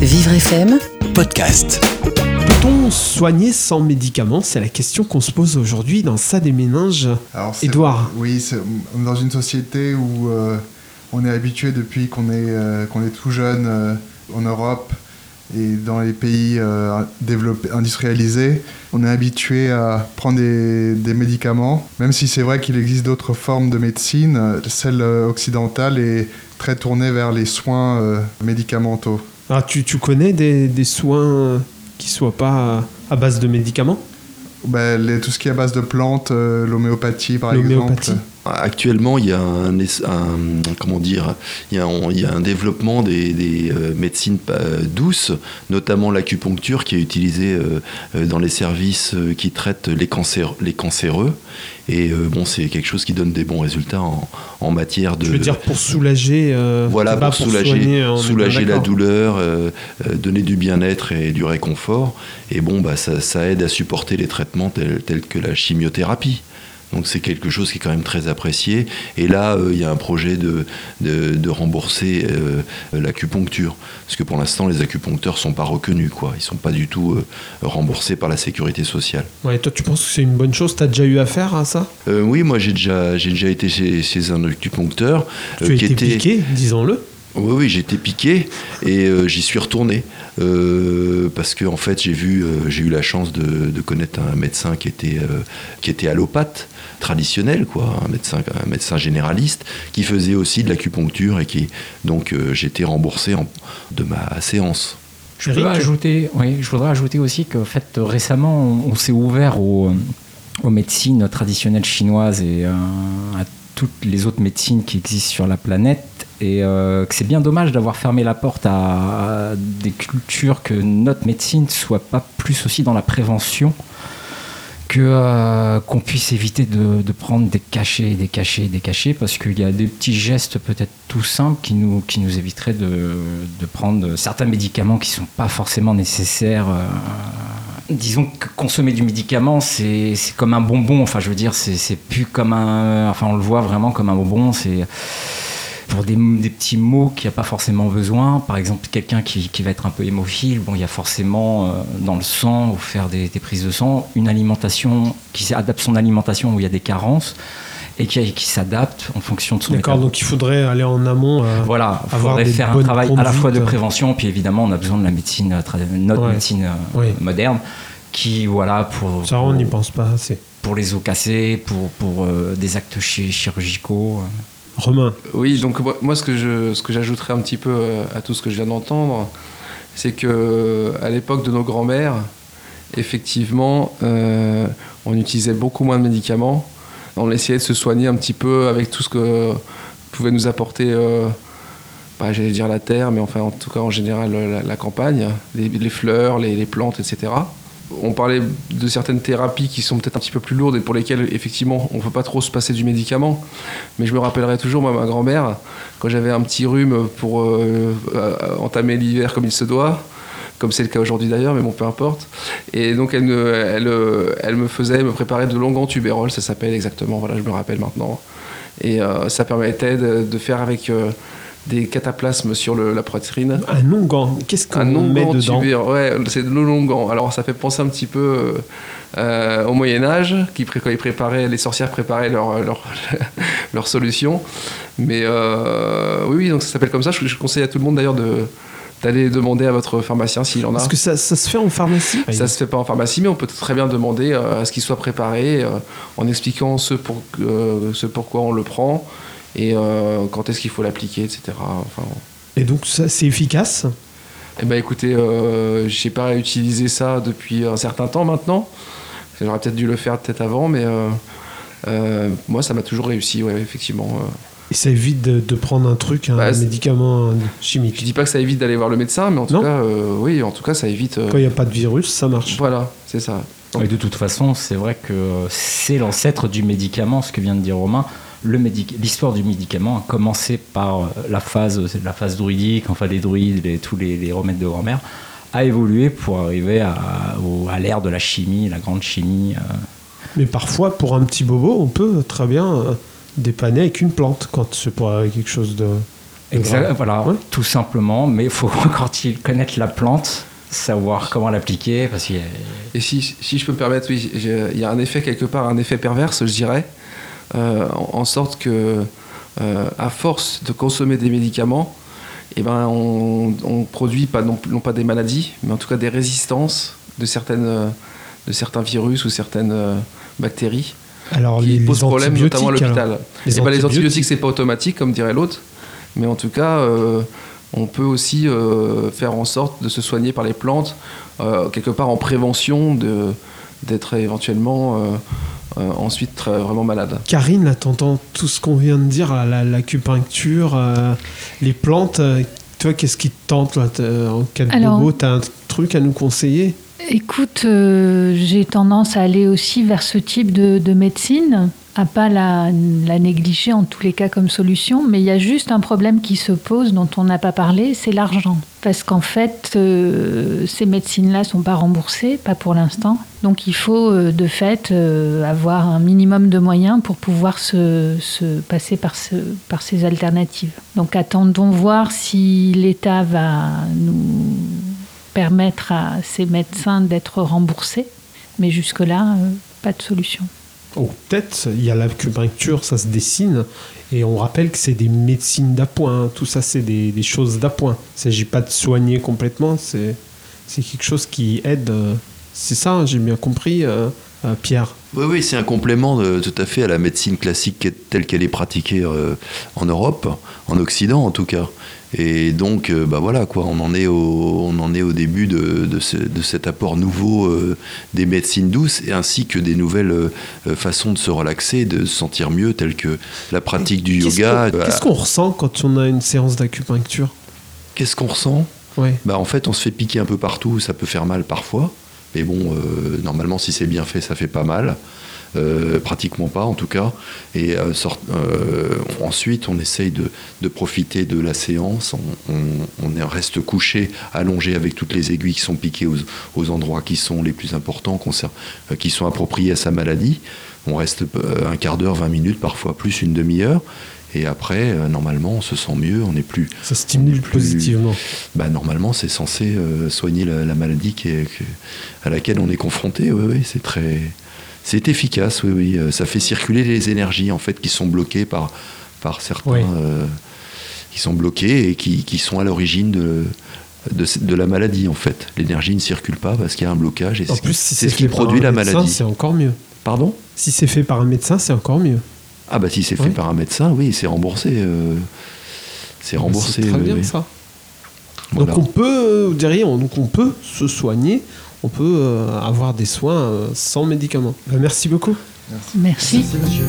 Vivre FM, podcast. Peut-on soigner sans médicaments? C'est la question qu'on se pose aujourd'hui dans ça des méninges. Alors, c'est- Édouard. Oui, c'est- on est dans une société où euh, on est habitué depuis qu'on est, euh, qu'on est tout jeune euh, en Europe et dans les pays euh, développés, industrialisés, on est habitué à prendre des, des médicaments, même si c'est vrai qu'il existe d'autres formes de médecine, celle occidentale est très tournée vers les soins euh, médicamenteux. Ah, tu, tu connais des, des soins qui soient pas à base de médicaments? Ben, les- tout ce qui est à base de plantes, euh, l'homéopathie par exemple. Actuellement, il y a un, comment dire, il y a un, il y a un développement des, des, euh, médecines euh, douces, notamment l'acupuncture qui est utilisée euh, dans les services qui traitent les, cancers, les cancéreux. Et bon, c'est quelque chose qui donne des bons résultats en, en matière de. Je veux dire pour soulager. euh, Voilà, pour, soulager, bien soulager la douleur, euh, euh, donner du bien-être et du réconfort. Et bon, bah, ça, ça aide à supporter les traitements tels, tels que la chimiothérapie. Donc c'est quelque chose qui est quand même très apprécié. Et là, euh, il y a un projet de, de, de rembourser euh, l'acupuncture. Parce que pour l'instant, les acupuncteurs ne sont pas reconnus. Quoi. Ils ne sont pas du tout euh, remboursés par la sécurité sociale. Ouais, toi, tu penses que c'est une bonne chose? T'as déjà eu affaire à ça? Oui, moi j'ai déjà, j'ai déjà été chez, chez un acupuncteur. Tu as été était- piqué, disons-le. Oui, oui, j'ai été piqué et euh, j'y suis retourné euh, parce que en fait j'ai vu, euh, j'ai eu la chance de, de connaître un médecin qui était euh, qui était allopathe traditionnel, quoi, un médecin, un médecin généraliste qui faisait aussi de l'acupuncture et qui donc euh, j'ai été remboursé en- de ma séance. Je voudrais ajouter, oui, je voudrais ajouter aussi qu'en fait, récemment, on, on s'est ouvert aux, aux médecines traditionnelles chinoises et euh, à toutes les autres médecines qui existent sur la planète. Et euh, que c'est bien dommage d'avoir fermé la porte à, des cultures que notre médecine soit pas plus aussi dans la prévention que euh, qu'on puisse éviter de, prendre des cachets, des cachets, des cachets, parce qu'il y a des petits gestes peut-être tout simples qui nous, qui nous éviteraient de, de prendre certains médicaments qui sont pas forcément nécessaires. euh, disons que consommer du médicament, c'est comme un bonbon. Enfin, je veux dire, c'est plus comme un. Enfin, on le voit vraiment comme un bonbon. C'est pour des, des petits mots qu'il n'y a pas forcément besoin. Par exemple, quelqu'un qui, qui va être un peu hémophile, bon, il y a forcément euh, dans le sang, ou faire des, des prises de sang, une alimentation qui adapte son alimentation où il y a des carences et qui, qui s'adapte en fonction de son D'accord, donc il faudrait aller en amont. euh, Voilà, il faudrait faire un travail à la fois de conduites. prévention, puis évidemment, on a besoin de la médecine, euh, notre Ouais. médecine euh, Oui. moderne, qui, voilà, pour, Ça, on n'y pense pas assez. pour les os cassés, pour, pour euh, des actes chi- chirurgicaux. Oui, donc moi, ce que je, j'ajouterais un petit peu euh, à tout ce que je viens d'entendre, c'est que euh, à l'époque de nos grands-mères, effectivement, euh, on utilisait beaucoup moins de médicaments. On essayait de se soigner un petit peu avec tout ce que pouvait nous apporter, euh, bah, j'allais dire la terre, mais enfin en tout cas en général la, campagne, les, fleurs, les plantes, etc. On parlait de certaines thérapies qui sont peut-être un petit peu plus lourdes et pour lesquelles effectivement on ne peut pas trop se passer du médicament. Mais je me rappellerai toujours, moi, ma grand-mère, quand j'avais un petit rhume pour euh, euh, entamer l'hiver comme il se doit, comme c'est le cas aujourd'hui d'ailleurs, mais bon, peu importe. Et donc, elle euh, me faisait me préparer de longues tubéroles, ça s'appelle exactement, voilà, je me rappelle maintenant. Et ça permettait de, faire avec des cataplasmes sur le- la poitrine. un onguent, qu'est-ce qu'on Un met dedans tubéro- ouais, c'est de l'onguent. Alors ça fait penser un petit peu euh, euh, au Moyen Âge, qui quand ils préparaient, les sorcières préparaient leur, leur, leur solution. Mais euh, oui, oui, donc ça s'appelle comme ça. Je, je conseille à tout le monde d'ailleurs de d'aller demander à votre pharmacien s'il en a. Est-ce que ça, ça se fait en pharmacie Ça se fait pas en pharmacie, mais on peut très bien demander euh, à ce qu'il soit préparé euh, en expliquant ce, pour, euh, ce pourquoi on le prend et euh, quand est-ce qu'il faut l'appliquer, etc. Enfin, Et donc, ça, c'est efficace? Eh ben écoutez, euh, j'ai pas utilisé ça depuis un certain temps maintenant. J'aurais peut-être dû le faire peut-être avant, mais euh, euh, moi ça m'a toujours réussi, ouais, effectivement. Et ça évite de, de prendre un truc, un Bah, médicament Je chimique. dis pas que ça évite d'aller voir le médecin, mais en tout Non. cas, euh, oui, en tout cas ça évite. euh, Quand il n'y a pas de virus, ça marche. voilà, c'est ça. Et de toute façon, c'est vrai que c'est l'ancêtre du médicament, ce que vient de dire Romain. L'histoire du médicament a commencé par euh, la phase, c'est la phase druidique, enfin les druides, les- tous les, les remèdes de grand-mère, a évolué pour arriver à, l'ère de la chimie, la grande chimie. euh. Mais parfois, pour un petit bobo, on peut très bien euh, dépanner avec une plante quand c'est pour euh, quelque chose de Exact, voilà, Ouais. tout simplement. Mais il faut encore connaître la plante, savoir comment l'appliquer, parce Et si, si je peux me permettre, oui, il y a un effet quelque part, un effet perverse, je dirais, euh, en, en sorte que, euh, à force de consommer des médicaments, eh ben, on, on produit pas, non, non pas des maladies, mais en tout cas des résistances de, certaines, euh, de certains virus ou certaines euh, bactéries Alors, qui les, posent problème, notamment à l'hôpital. Les, eh ben, les antibiotiques. antibiotiques, c'est pas automatique, comme dirait l'autre, mais en tout cas, euh, on peut aussi euh, faire en sorte de se soigner par les plantes, euh, quelque part en prévention de d'être éventuellement euh, ensuite très- vraiment malade. Karine, là, t'entends tout ce qu'on vient de dire, la- l'acupuncture, euh, les plantes. euh, toi, qu'est-ce qui te tente là, en cas de Alors- bobo T'as un truc à nous conseiller? Écoute, euh, j'ai tendance à aller aussi vers ce type de, de médecine, à pas la, la négliger en tous les cas comme solution, mais il y a juste un problème qui se pose dont on n'a pas parlé, c'est l'argent. Parce qu'en fait, euh, ces médecines-là sont pas remboursées, pas pour l'instant. Donc il faut euh, de fait euh, avoir un minimum de moyens pour pouvoir se, se passer par, ce, par ces alternatives. Donc attendons voir si l'État va nous permettre à ces médecins d'être remboursés. Mais jusque-là, pas de solution. Oh, peut-être, il y a l'acupuncture, ça se dessine. Et on rappelle que c'est des médecines d'appoint. Tout ça, c'est des, des choses d'appoint. Il ne s'agit pas de soigner complètement. C'est c'est quelque chose qui aide. euh, C'est ça, hein, j'ai bien compris, euh, euh, Pierre. Oui, oui, c'est un complément tout à fait à la médecine classique telle qu'elle est pratiquée euh, en Europe, en Occident en tout cas. Et donc, euh, bah voilà, quoi, on en est au, on en est au début de, de, ce- de cet apport nouveau des médecines douces, et ainsi que des nouvelles façons de se relaxer, de se sentir mieux, telles que la pratique du Qu'est-ce yoga. qu'on- Qu'est-ce qu'on ressent quand on a une séance d'acupuncture? Qu'est-ce qu'on ressent? Ouais. bah, En fait, on se fait piquer un peu partout, ça peut faire mal parfois. Mais bon, euh, normalement, si c'est bien fait, ça fait pas mal. Euh, pratiquement pas en tout cas. Et euh, ensuite, on essaye de, profiter de la séance. On, on- on est- reste couché, allongé avec toutes les aiguilles qui sont piquées aux, aux endroits qui sont les plus importants, qui sont appropriés à sa maladie. On reste un quart d'heure, 20 minutes, parfois plus une demi-heure. Et après, euh, normalement, on se sent mieux, on n'est plus Ça stimule Plus- positivement. bah, normalement, c'est censé euh, soigner la, la maladie qui est- que- à laquelle on est confronté. Oui, oui, c'est très, c'est efficace. Oui, oui, Euh, ça fait circuler les énergies en fait qui sont bloquées par par certains, Oui. euh, qui sont bloquées et qui, qui sont à l'origine de, de de la maladie en fait. L'énergie ne circule pas parce qu'il y a un blocage et En plus, si c'est ce qui fait par produit un la médecin, maladie. c'est encore mieux. Pardon? Si c'est fait par un médecin, c'est encore mieux. Ah bah si c'est fait Oui. par un médecin, oui, c'est remboursé. euh, c'est remboursé. C'est très oui, bien oui. ça. Voilà. Donc on peut, vous diriez, on, donc on peut se soigner, on peut euh, avoir des soins euh, sans médicaments. Bah, merci beaucoup. Merci. Merci, monsieur.